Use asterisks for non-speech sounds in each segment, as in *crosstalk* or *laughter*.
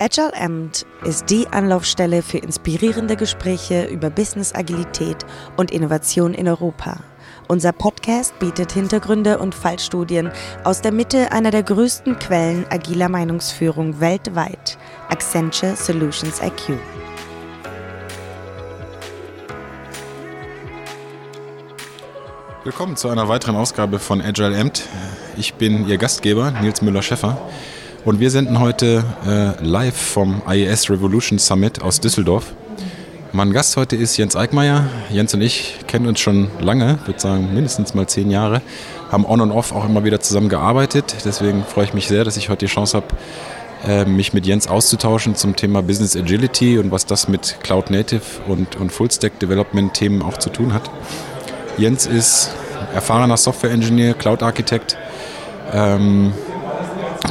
Agile Amt ist die Anlaufstelle für inspirierende Gespräche über Business Agilität und Innovation in Europa. Unser Podcast bietet Hintergründe und Fallstudien aus der Mitte einer der größten Quellen agiler Meinungsführung weltweit, Accenture Solutions IQ. Willkommen zu einer weiteren Ausgabe von Agile Amt. Ich bin Ihr Gastgeber, Nils Müller-Schäffer. Und wir senden heute äh, live vom IES Revolution Summit aus Düsseldorf. Mein Gast heute ist Jens Eickmeier. Jens und ich kennen uns schon lange, würde sagen mindestens mal zehn Jahre, haben on und off auch immer wieder zusammen gearbeitet. Deswegen freue ich mich sehr, dass ich heute die Chance habe, äh, mich mit Jens auszutauschen zum Thema Business Agility und was das mit Cloud Native und, und Full Stack Development Themen auch zu tun hat. Jens ist erfahrener Software Engineer, Cloud Architekt. Ähm,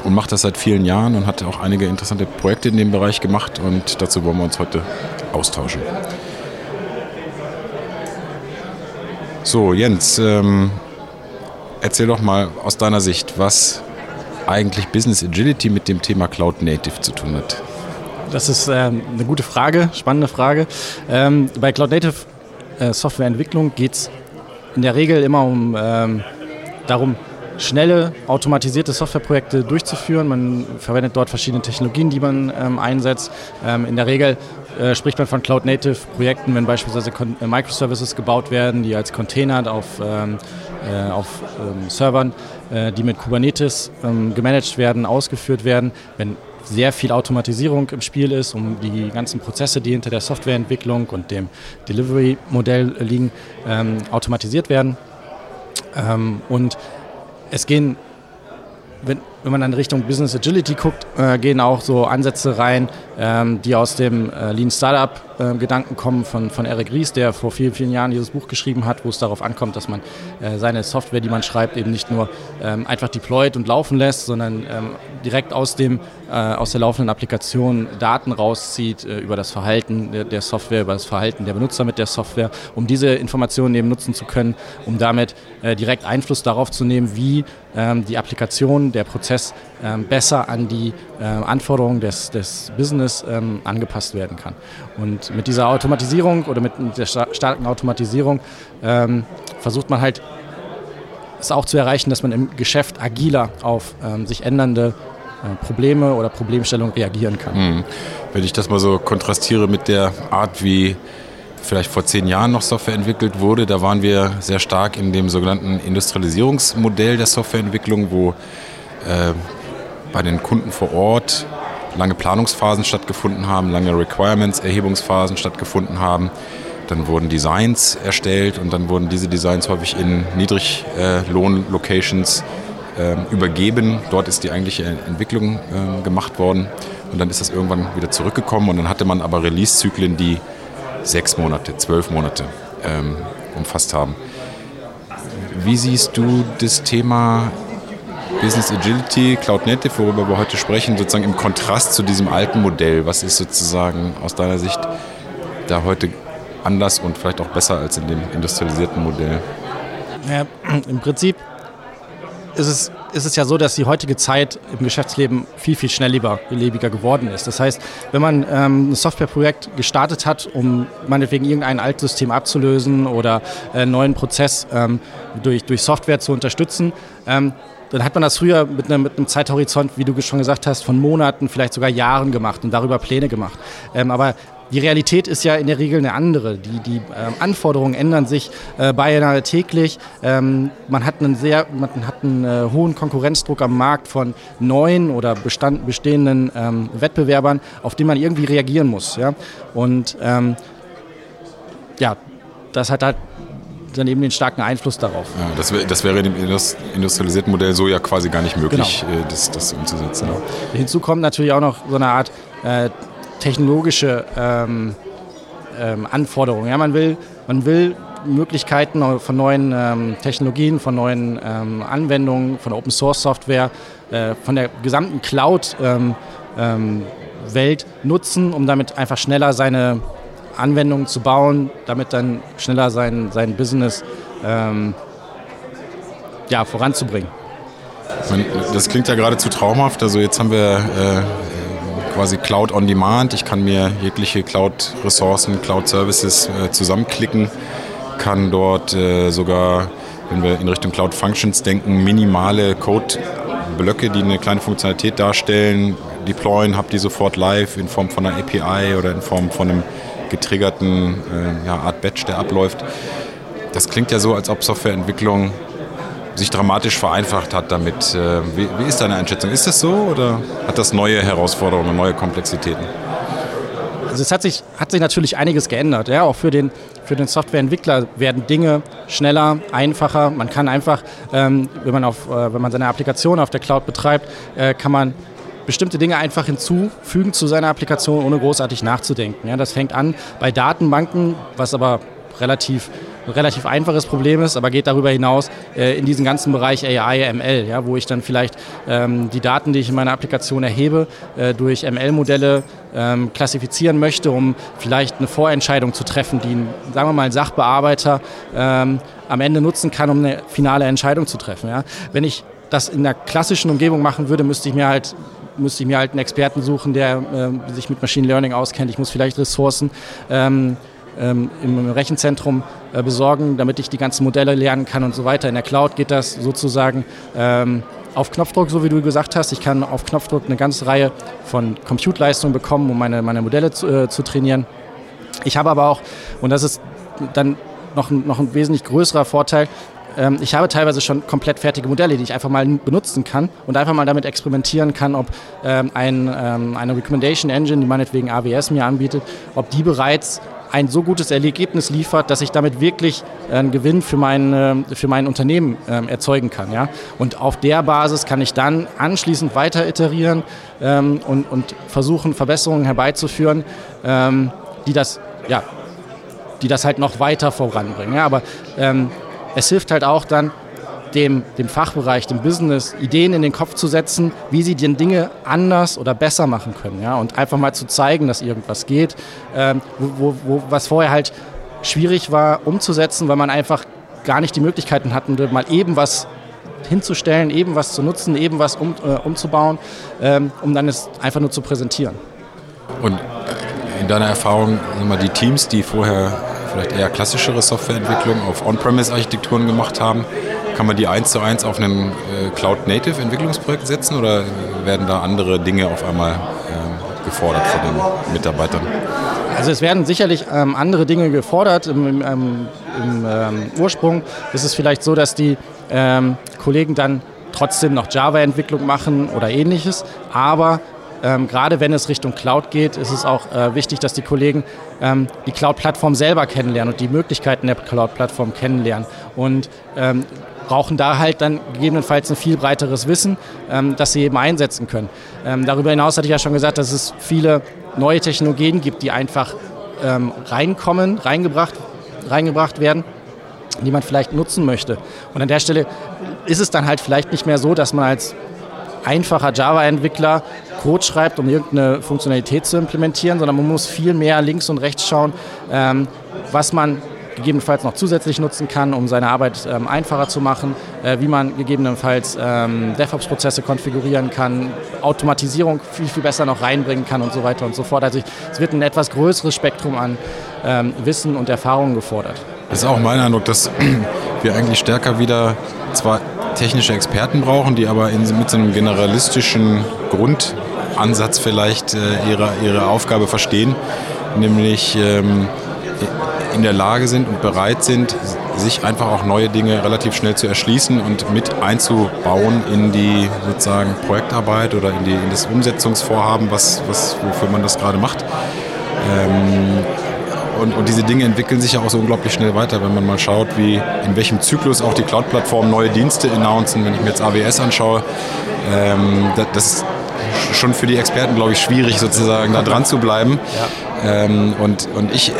und macht das seit vielen Jahren und hat auch einige interessante Projekte in dem Bereich gemacht und dazu wollen wir uns heute austauschen. So, Jens, ähm, erzähl doch mal aus deiner Sicht, was eigentlich Business Agility mit dem Thema Cloud Native zu tun hat. Das ist ähm, eine gute Frage, spannende Frage. Ähm, bei Cloud Native äh, Softwareentwicklung geht es in der Regel immer um ähm, darum, schnelle, automatisierte Softwareprojekte durchzuführen. Man verwendet dort verschiedene Technologien, die man ähm, einsetzt. Ähm, in der Regel äh, spricht man von Cloud-Native-Projekten, wenn beispielsweise Kon äh, Microservices gebaut werden, die als Container auf, ähm, äh, auf ähm, Servern, äh, die mit Kubernetes ähm, gemanagt werden, ausgeführt werden. Wenn sehr viel Automatisierung im Spiel ist, um die ganzen Prozesse, die hinter der Softwareentwicklung und dem Delivery-Modell liegen, ähm, automatisiert werden. und es gehen, wenn, wenn man in Richtung Business Agility guckt, äh, gehen auch so Ansätze rein, ähm, die aus dem äh, Lean Startup äh, Gedanken kommen von, von Eric Ries, der vor vielen, vielen Jahren dieses Buch geschrieben hat, wo es darauf ankommt, dass man äh, seine Software, die man schreibt, eben nicht nur ähm, einfach deployt und laufen lässt, sondern ähm, direkt aus, dem, aus der laufenden Applikation Daten rauszieht über das Verhalten der, Software, über das Verhalten der Benutzer mit der Software, um diese Informationen eben nutzen zu können, um damit direkt Einfluss darauf zu nehmen, wie ähm, die Applikation, der Prozess ähm, besser an die ähm, Anforderungen des, des Business ähm, angepasst werden kann. Und mit dieser Automatisierung oder mit der starken Automatisierung versucht man halt es auch zu erreichen, dass man im Geschäft agiler auf sich ändernde äh, Probleme oder Problemstellungen reagieren kann. Mhm. Wenn ich das mal so kontrastiere mit der Art, wie vielleicht vor zehn Jahren noch Software entwickelt wurde, da waren wir sehr stark in dem sogenannten Industrialisierungsmodell der Softwareentwicklung, wo äh, bei den Kunden vor Ort lange Planungsphasen stattgefunden haben, lange Requirements-Erhebungsphasen stattgefunden haben. Dann wurden Designs erstellt und dann wurden diese Designs häufig in Niedriglohn-Locations äh, übergeben. Dort ist die eigentliche Entwicklung äh, gemacht worden und dann ist das irgendwann wieder zurückgekommen und dann hatte man aber Release-Zyklen, die sechs Monate, zwölf Monate ähm, umfasst haben. Wie siehst du das Thema Business Agility, Cloud Native, worüber wir heute sprechen, sozusagen im Kontrast zu diesem alten Modell. Was ist sozusagen aus deiner Sicht da heute anders und vielleicht auch besser als in dem industrialisierten Modell? Ja, Im Prinzip ist es, ist es ja so, dass die heutige Zeit im Geschäftsleben viel, viel schnelllebiger geworden ist. Das heißt, wenn man ähm, ein Softwareprojekt gestartet hat, um meinetwegen irgendein Altsystem abzulösen oder einen neuen Prozess ähm, durch, durch Software zu unterstützen, ähm, dann hat man das früher mit einem, mit einem, Zeithorizont, wie du schon gesagt hast, von Monaten, vielleicht sogar Jahren gemacht und darüber Pläne gemacht. Ähm, aber die Realität ist ja in der Regel eine andere. Die, die ähm, Anforderungen ändern sich äh, beinahe täglich. Ähm, man hat einen sehr, man hat einen äh, hohen Konkurrenzdruck am Markt von neuen oder bestand, bestehenden ähm, Wettbewerbern, auf die man irgendwie reagieren muss. Ja? Und ähm, ja, das hat halt dann eben den starken Einfluss darauf. Ja, das, wär, das wäre im industrialisierten Modell so ja quasi gar nicht möglich, genau. Äh, das, das umzusetzen. Genau. Hinzu kommt natürlich auch noch so eine Art äh, technologische ähm, ähm, Anforderungen. Ja, man, will, man will Möglichkeiten von neuen ähm, Technologien, von neuen ähm, Anwendungen, von Open Source Software, äh, von der gesamten Cloud ähm, ähm, Welt nutzen, um damit einfach schneller seine Anwendungen zu bauen, damit dann schneller sein, sein Business ähm, ja, voranzubringen. Das klingt ja geradezu traumhaft. Also jetzt haben wir äh, quasi Cloud on Demand. Ich kann mir jegliche Cloud-Ressourcen, Cloud-Services äh, zusammenklicken, kann dort äh, sogar, wenn wir in Richtung Cloud Functions denken, minimale Code-Blöcke, die eine kleine Funktionalität darstellen, deployen, habe die sofort live in Form von einer API oder in Form von einem getriggerten äh, ja, Art Batch, der abläuft. Das klingt ja so, als ob Softwareentwicklung sich dramatisch vereinfacht hat damit. Äh, wie, wie, ist deine Einschätzung? Ist das so oder hat das neue Herausforderungen, neue Komplexitäten? Also es hat sich, hat sich natürlich einiges geändert. Ja? Auch für den, für den Softwareentwickler werden Dinge schneller, einfacher. Man kann einfach, ähm, wenn, man auf, äh, wenn man seine Applikation auf der Cloud betreibt, äh, kann man bestimmte Dinge einfach hinzufügen zu seiner Applikation, ohne großartig nachzudenken. Ja, das fängt an bei Datenbanken, was aber relativ ein relativ einfaches Problem ist, aber geht darüber hinaus äh, in diesen ganzen Bereich AI, ML, ja, wo ich dann vielleicht ähm, die Daten, die ich in meiner Applikation erhebe, äh, durch ML-Modelle ähm, klassifizieren möchte, um vielleicht eine Vorentscheidung zu treffen, die, ein, sagen wir mal, ein Sachbearbeiter ähm, am Ende nutzen kann, um eine finale Entscheidung zu treffen. Ja. Wenn ich das in der klassischen Umgebung machen würde, müsste ich mir halt müsste ich mir halt einen Experten suchen, der äh, sich mit Machine Learning auskennt. Ich muss vielleicht Ressourcen ähm, ähm, im Rechenzentrum äh, besorgen, damit ich die ganzen Modelle lernen kann und so weiter. In der Cloud geht das sozusagen ähm, auf Knopfdruck, so wie du gesagt hast. Ich kann auf Knopfdruck eine ganze Reihe von Compute-Leistungen bekommen, um meine, meine Modelle zu, äh, zu trainieren. Ich habe aber auch, und das ist dann noch, noch ein wesentlich größerer Vorteil, ähm, ich habe teilweise schon komplett fertige Modelle, die ich einfach mal benutzen kann und einfach mal damit experimentieren kann, ob ähm, ein, ähm, eine Recommendation Engine, die meinetwegen AWS mir anbietet, ob die bereits ein so gutes Ergebnis liefert, dass ich damit wirklich einen Gewinn für mein, für mein Unternehmen erzeugen kann. Ja? Und auf der Basis kann ich dann anschließend weiter iterieren und, und versuchen, Verbesserungen herbeizuführen, die das, ja, die das halt noch weiter voranbringen. Ja? Aber es hilft halt auch dann, dem, dem Fachbereich, dem Business Ideen in den Kopf zu setzen, wie sie den Dinge anders oder besser machen können. Ja? Und einfach mal zu zeigen, dass irgendwas geht, ähm, wo, wo, was vorher halt schwierig war umzusetzen, weil man einfach gar nicht die Möglichkeiten hatte, mal eben was hinzustellen, eben was zu nutzen, eben was um, äh, umzubauen, ähm, um dann es einfach nur zu präsentieren. Und in deiner Erfahrung, die Teams, die vorher vielleicht eher klassischere Softwareentwicklung auf On-Premise-Architekturen gemacht haben. Kann man die eins zu eins auf ein äh, Cloud-Native-Entwicklungsprojekt setzen oder werden da andere Dinge auf einmal äh, gefordert von den Mitarbeitern? Also es werden sicherlich ähm, andere Dinge gefordert. Im, im, ähm, im ähm, Ursprung ist es vielleicht so, dass die ähm, Kollegen dann trotzdem noch Java-Entwicklung machen oder ähnliches, aber ähm, gerade wenn es Richtung Cloud geht, ist es auch äh, wichtig, dass die Kollegen ähm, die Cloud-Plattform selber kennenlernen und die Möglichkeiten der Cloud-Plattform kennenlernen. Und ähm, brauchen da halt dann gegebenenfalls ein viel breiteres Wissen, ähm, das sie eben einsetzen können. Ähm, darüber hinaus hatte ich ja schon gesagt, dass es viele neue Technologien gibt, die einfach ähm, reinkommen, reingebracht, reingebracht werden die man vielleicht nutzen möchte. Und an der Stelle ist es dann halt vielleicht nicht mehr so, dass man als einfacher Java-Entwickler Code schreibt, um irgendeine Funktionalität zu implementieren, sondern man muss viel mehr links und rechts schauen, ähm, was man gegebenenfalls noch zusätzlich nutzen kann, um seine Arbeit ähm, einfacher zu machen, äh, wie man gegebenenfalls ähm, DevOps-Prozesse konfigurieren kann, Automatisierung viel, viel besser noch reinbringen kann und so weiter und so fort. Also es wird ein etwas größeres Spektrum an ähm, Wissen und Erfahrungen gefordert. Das ist auch mein Eindruck, dass wir eigentlich stärker wieder zwar technische Experten brauchen, die aber in, mit so einem generalistischen Grundansatz vielleicht äh, ihre, ihre Aufgabe verstehen, nämlich ähm, in der Lage sind und bereit sind, sich einfach auch neue Dinge relativ schnell zu erschließen und mit einzubauen in die sozusagen Projektarbeit oder in, die, in das Umsetzungsvorhaben, was, was, wofür man das gerade macht. Ähm, und, und, diese Dinge entwickeln sich ja auch so unglaublich schnell weiter, wenn man mal schaut, wie in welchem Zyklus auch die Cloud-Plattformen neue Dienste announcen. Wenn ich mir jetzt AWS anschaue, ähm, das ist schon für die Experten, glaube ich, schwierig, sozusagen da dran zu bleiben. Ja. Ähm, und und ich,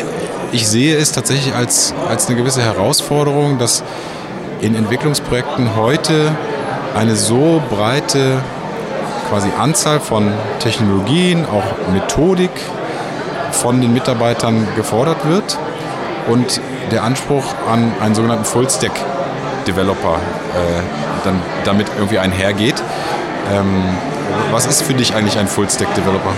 ich sehe es tatsächlich als, als eine gewisse Herausforderung, dass in Entwicklungsprojekten heute eine so breite quasi Anzahl von Technologien, auch Methodik, von den Mitarbeitern gefordert wird und der Anspruch an einen sogenannten Full-Stack-Developer äh, dann damit irgendwie einhergeht. Ähm, was ist für dich eigentlich ein Full-Stack-Developer?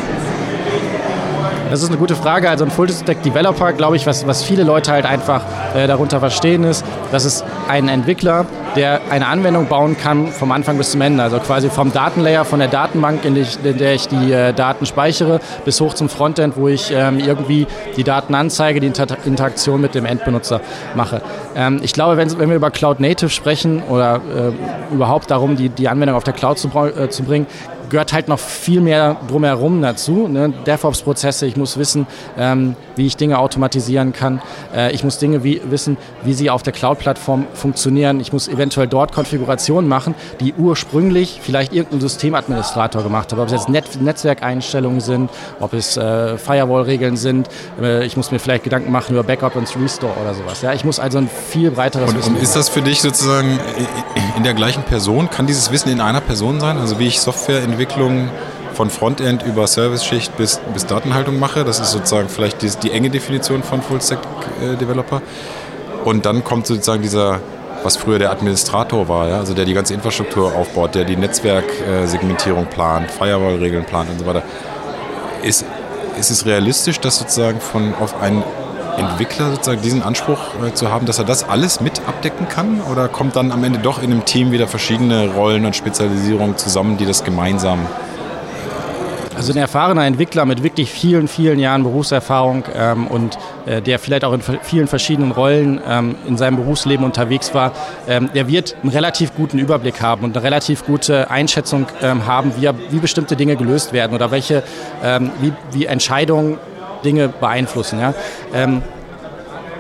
Das ist eine gute Frage. Also ein Full-Stack-Developer, glaube ich, was, was viele Leute halt einfach äh, darunter verstehen ist, dass es ein Entwickler, der eine Anwendung bauen kann vom Anfang bis zum Ende. Also quasi vom Datenlayer, von der Datenbank, in, die, in der ich die äh, Daten speichere, bis hoch zum Frontend, wo ich ähm, irgendwie die Daten anzeige, die Inter Interaktion mit dem Endbenutzer mache. Ähm, ich glaube, wenn, wenn, wir über Cloud Native sprechen oder äh, überhaupt darum, die, die Anwendung auf der Cloud zu, äh, zu bringen, gehört halt noch viel mehr drumherum dazu. Ne? DevOps-Prozesse, ich muss wissen, ähm, wie ich Dinge automatisieren kann. Äh, ich muss Dinge wie, wissen, wie sie auf der Cloud-Plattform funktionieren. Ich muss eventuell dort Konfigurationen machen, die ursprünglich vielleicht irgendein Systemadministrator gemacht hat. Ob es jetzt Net Netzwerkeinstellungen sind, ob es äh, Firewall-Regeln sind. Äh, ich muss mir vielleicht Gedanken machen über Backup und Restore oder sowas. Ja? Ich muss also ein viel breiteres und, Wissen Und ist das für dich sozusagen in der gleichen Person? Kann dieses Wissen in einer Person sein? Also wie ich Software entwickle? Entwicklung von Frontend über Service-Schicht bis, bis Datenhaltung mache. Das ist sozusagen vielleicht die, die enge Definition von Full-Stack-Developer. Und dann kommt sozusagen dieser, was früher der Administrator war, ja? also der die ganze Infrastruktur aufbaut, der die Netzwerksegmentierung plant, Firewall-Regeln plant und so weiter. Ist, ist es realistisch, dass sozusagen von auf einen Entwickler sozusagen diesen Anspruch äh, zu haben, dass er das alles mit abdecken kann? Oder kommt dann am Ende doch in einem Team wieder verschiedene Rollen und Spezialisierungen zusammen, die das gemeinsam also ein erfahrener Entwickler mit wirklich vielen, vielen Jahren Berufserfahrung ähm, und äh, der vielleicht auch in vielen verschiedenen Rollen ähm, in seinem Berufsleben unterwegs war, ähm, der wird einen relativ guten Überblick haben und eine relativ gute Einschätzung ähm, haben, wie, wie, bestimmte Dinge gelöst werden oder welche, ähm, wie, wie Entscheidungen Dinge beeinflussen. Ja? Ähm,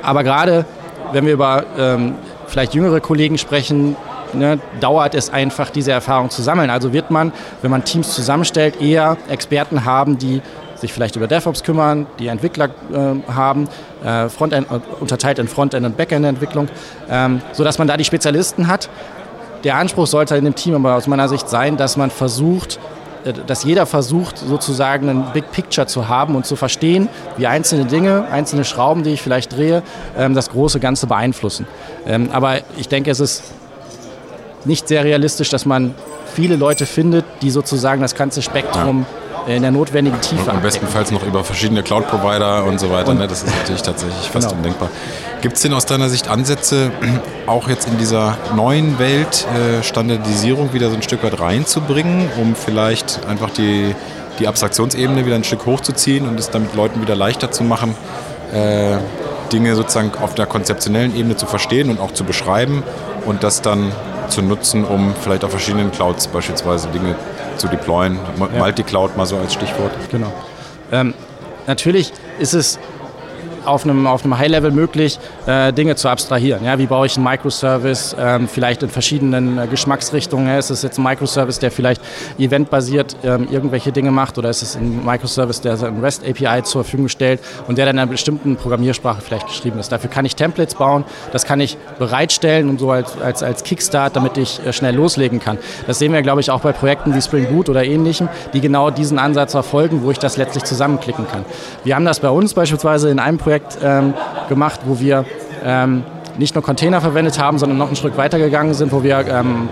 aber gerade wenn wir über ähm, vielleicht jüngere Kollegen sprechen, ne, dauert es einfach, diese Erfahrung zu sammeln. Also wird man, wenn man Teams zusammenstellt, eher Experten haben, die sich vielleicht über DevOps kümmern, die Entwickler äh, haben, äh, Frontend, äh, unterteilt in Frontend- und Backend-Entwicklung, ähm, sodass man da die Spezialisten hat. Der Anspruch sollte in dem Team aber aus meiner Sicht sein, dass man versucht, dass jeder versucht, sozusagen ein Big Picture zu haben und zu verstehen, wie einzelne Dinge, einzelne Schrauben, die ich vielleicht drehe, ähm, das große Ganze beeinflussen. Ähm, aber ich denke, es ist nicht sehr realistisch, dass man viele Leute findet, die sozusagen das ganze Spektrum in der notwendigen Tiefe. Und bestenfalls noch über verschiedene Cloud-Provider und so weiter. Und, ne? Das ist natürlich tatsächlich fast genau. undenkbar. Gibt es denn aus deiner Sicht Ansätze, *clears throat* auch jetzt in dieser neuen Welt äh, Standardisierung wieder so ein Stück weit reinzubringen, um vielleicht einfach die, die Abstraktionsebene wieder ein Stück hochzuziehen und es damit Leuten wieder leichter zu machen, äh, Dinge sozusagen auf der konzeptionellen Ebene zu verstehen und auch zu beschreiben und das dann zu nutzen, um vielleicht auf verschiedenen Clouds beispielsweise Dinge zu deployen. Ja. Multi-Cloud mal so als Stichwort. Genau. Ähm, natürlich ist es auf einem, auf einem High-Level möglich, äh, Dinge zu abstrahieren. Ja, wie baue ich einen Microservice, ähm, vielleicht in verschiedenen äh, Geschmacksrichtungen. Ist es jetzt ein Microservice, der vielleicht eventbasiert ähm, irgendwelche Dinge macht oder ist es ein Microservice, der ein REST-API zur Verfügung stellt und der dann in einer bestimmten Programmiersprache vielleicht geschrieben ist. Dafür kann ich Templates bauen, das kann ich bereitstellen und so als, als, als Kickstart, damit ich äh, schnell loslegen kann. Das sehen wir, glaube ich, auch bei Projekten wie Spring Boot oder ähnlichem, die genau diesen Ansatz verfolgen, wo ich das letztlich zusammenklicken kann. Wir haben das bei uns beispielsweise in einem Projekt Projekt ähm, gemacht, wo wir ähm, nicht nur Container verwendet haben, sondern noch einen Schritt weiter gegangen sind, wo wir ähm,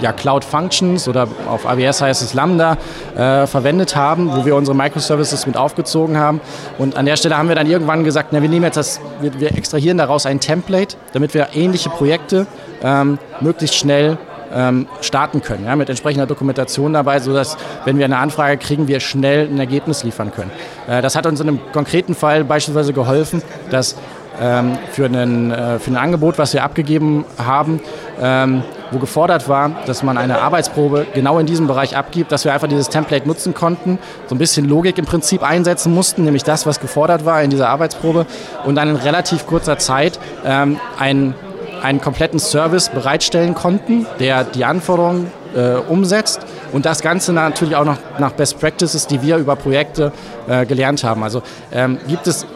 ja, Cloud Functions oder auf AWS heißt es Lambda äh, verwendet haben, wo wir unsere Microservices mit aufgezogen haben. Und an der Stelle haben wir dann irgendwann gesagt, na, wir nehmen jetzt das, wir, wir extrahieren daraus ein Template, damit wir ähnliche Projekte ähm, möglichst schnell ähm, starten können, ja, mit entsprechender Dokumentation dabei, sodass, wenn wir eine Anfrage kriegen, wir schnell ein Ergebnis liefern können. Äh, das hat uns in einem konkreten Fall beispielsweise geholfen, dass ähm, für, einen, äh, für ein Angebot, was wir abgegeben haben, ähm, wo gefordert war, dass man eine Arbeitsprobe genau in diesem Bereich abgibt, dass wir einfach dieses Template nutzen konnten, so ein bisschen Logik im Prinzip einsetzen mussten, nämlich das, was gefordert war in dieser Arbeitsprobe und dann in relativ kurzer Zeit ähm, ein einen kompletten Service bereitstellen konnten, der die Anforderungen äh, umsetzt und das Ganze natürlich auch noch nach Best Practices, die wir über Projekte äh, gelernt haben. Also ähm, gibt es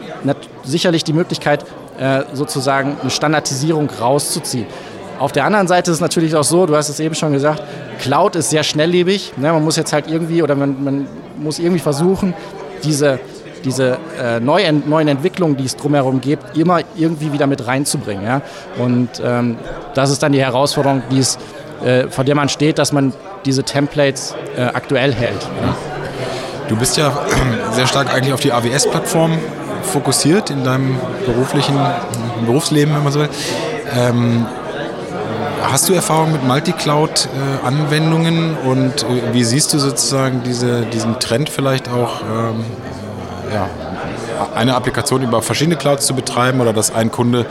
sicherlich die Möglichkeit, äh, sozusagen eine Standardisierung rauszuziehen. Auf der anderen Seite ist es natürlich auch so, du hast es eben schon gesagt, Cloud ist sehr schnelllebig. Ne? Man muss jetzt halt irgendwie oder man, man muss irgendwie versuchen, diese diese äh, neuen, neuen Entwicklungen, die es drumherum gibt, immer irgendwie wieder mit reinzubringen. Ja? Und ähm, das ist dann die Herausforderung, die es, äh, vor der man steht, dass man diese Templates äh, aktuell hält. Ja? Du bist ja *clears throat* sehr stark eigentlich auf die AWS-Plattform fokussiert in deinem beruflichen Berufsleben, wenn man so will. Ähm, hast du Erfahrung mit Multicloud-Anwendungen und äh, wie siehst du sozusagen diese, diesen Trend vielleicht auch, ähm, ja, eine Applikation über verschiedene Clouds zu betreiben oder dass ein Kunde,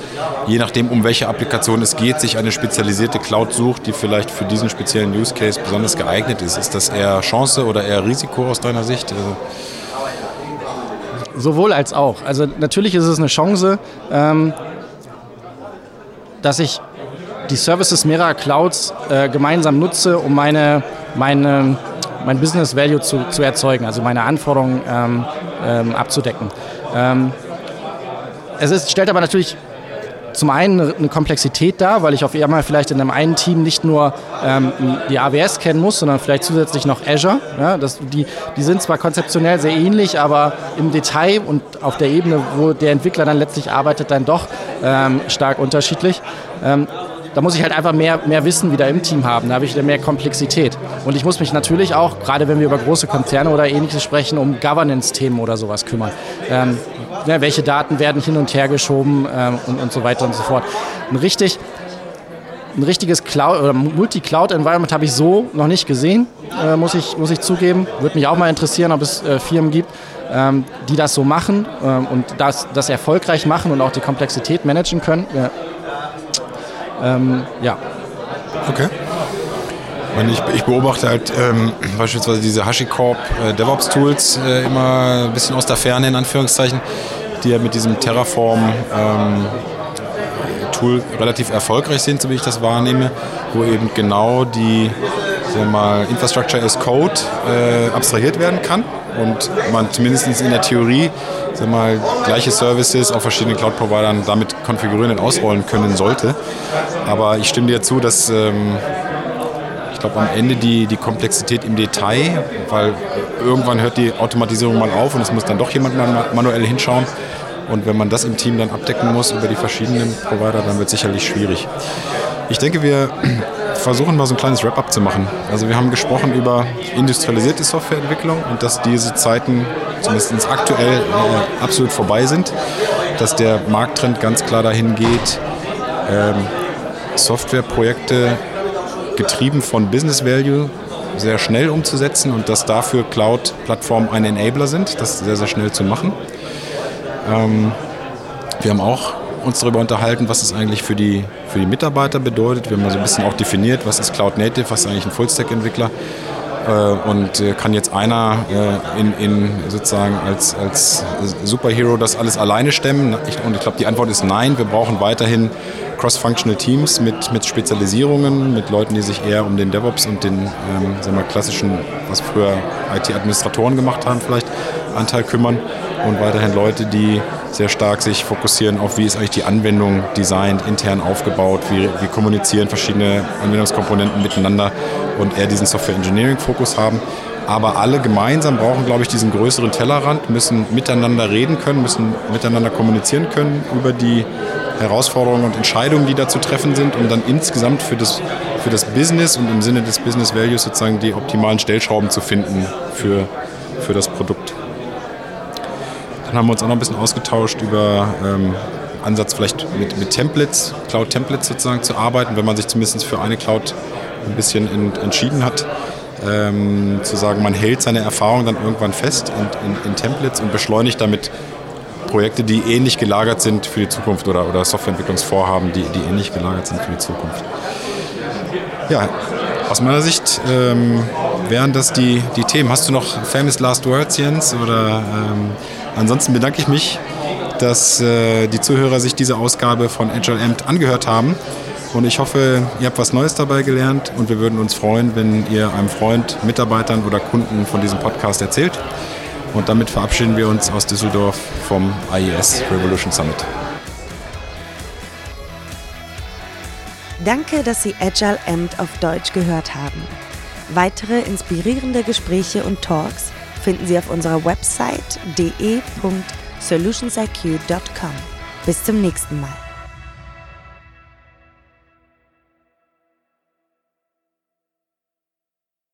je nachdem um welche Applikation es geht, sich eine spezialisierte Cloud sucht, die vielleicht für diesen speziellen Use Case besonders geeignet ist. Ist das eher Chance oder eher Risiko aus deiner Sicht? Also Sowohl als auch. Also natürlich ist es eine Chance, ähm, dass ich die Services mehrerer Clouds äh, gemeinsam nutze, um meine, meine, mein Business Value zu, zu erzeugen, also meine Anforderungen ähm, ähm, abzudecken. Ähm, es ist, stellt aber natürlich zum einen eine Komplexität dar, weil ich auf einmal vielleicht in einem einen Team nicht nur ähm, die AWS kennen muss, sondern vielleicht zusätzlich noch Azure. Ja, das, die, die sind zwar konzeptionell sehr ähnlich, aber im Detail und auf der Ebene, wo der Entwickler dann letztlich arbeitet, dann doch ähm, stark unterschiedlich. Ähm, da muss ich halt einfach mehr, mehr Wissen wieder im Team haben. Da habe ich wieder mehr Komplexität. Und ich muss mich natürlich auch, gerade wenn wir über große Konzerne oder ähnliches sprechen, um Governance-Themen oder sowas kümmern. Ähm, ja, welche Daten werden hin und her geschoben ähm, und, und so weiter und so fort. Ein richtig ein richtiges Multi-Cloud-Environment habe ich so noch nicht gesehen, äh, muss, ich, muss ich zugeben. Würde mich auch mal interessieren, ob es äh, Firmen gibt, ähm, die das so machen ähm, und das, das erfolgreich machen und auch die Komplexität managen können. Ja. Ähm, ja. Okay. Ich, ich, beobachte halt ähm, beispielsweise diese HashiCorp äh, DevOps Tools äh, immer ein bisschen aus der Ferne in Anführungszeichen, die ja mit diesem Terraform ähm, Tool relativ erfolgreich sind, so wie ich das wahrnehme, wo eben genau die sagen mal, Infrastructure as Code äh, abstrahiert werden kann und man zumindest in der Theorie sagen mal, gleiche Services auf verschiedenen Cloud-Providern damit konfigurieren und ausrollen können sollte. Aber ich stimme dir zu, dass ähm, ich glaube, am Ende die, die Komplexität im Detail, weil irgendwann hört die Automatisierung mal auf und es muss dann doch jemand manuell hinschauen. Und wenn man das im Team dann abdecken muss über die verschiedenen Provider, dann wird es sicherlich schwierig. Ich denke, wir versuchen mal so ein kleines Wrap-up zu machen. Also wir haben gesprochen über industrialisierte Softwareentwicklung und dass diese Zeiten zumindest aktuell äh, absolut vorbei sind, dass der Markttrend ganz klar dahin geht, ähm, Softwareprojekte getrieben von Business Value sehr schnell umzusetzen und dass dafür Cloud-Plattformen ein Enabler sind, das sehr, sehr schnell zu machen. Ähm, wir haben auch uns darüber unterhalten, was es eigentlich für die, für die Mitarbeiter bedeutet. Wir haben so ein bisschen auch definiert, was ist Cloud Native, was ist eigentlich ein Full-Stack-Entwickler. Äh, und äh, kann jetzt einer äh, in, in sozusagen als, als Superhero das alles alleine stemmen? Und ich glaube, die Antwort ist nein. Wir brauchen weiterhin cross-functional Teams mit, mit Spezialisierungen, mit Leuten, die sich eher um den DevOps und den ähm, sagen wir, klassischen, was früher IT-Administratoren gemacht haben, vielleicht Anteil kümmern und weiterhin Leute, die sehr stark sich fokussieren auf, wie ist eigentlich die Anwendung designt, intern aufgebaut, wie, wie kommunizieren verschiedene Anwendungskomponenten miteinander und eher diesen Software Engineering Fokus haben. Aber alle gemeinsam brauchen, glaube ich, diesen größeren Tellerrand, müssen miteinander reden können, müssen miteinander kommunizieren können über die Herausforderungen und Entscheidungen, die da zu treffen sind, um dann insgesamt für das, für das Business und im Sinne des Business Values sozusagen die optimalen Stellschrauben zu finden für, für das Produkt. Dann haben wir uns auch noch ein bisschen ausgetauscht über ähm, Ansatz vielleicht mit, mit Templates, Cloud-Templates sozusagen zu arbeiten, wenn man sich zumindest für eine Cloud ein bisschen in, entschieden hat. Ähm, zu sagen, man hält seine Erfahrung dann irgendwann fest in, in, in Templates und beschleunigt damit Projekte, die ähnlich gelagert sind für die Zukunft oder, oder Softwareentwicklungsvorhaben, die, die ähnlich gelagert sind für die Zukunft. Ja, aus meiner Sicht ähm, wären das die, die Themen. Hast du noch famous last words, Jens? Oder ähm, ansonsten bedanke ich mich, dass äh, die Zuhörer sich diese Ausgabe von Agile Amt angehört haben. Und ich hoffe, ihr habt was Neues dabei gelernt und wir würden uns freuen, wenn ihr einem Freund, Mitarbeitern oder Kunden von diesem Podcast erzählt. Und damit verabschieden wir uns aus Düsseldorf vom IES Revolution Summit. Danke, dass Sie Agile Amt auf Deutsch gehört haben. Weitere inspirierende Gespräche und Talks finden Sie auf unserer Website de.solutionsiq.com. Bis zum nächsten Mal.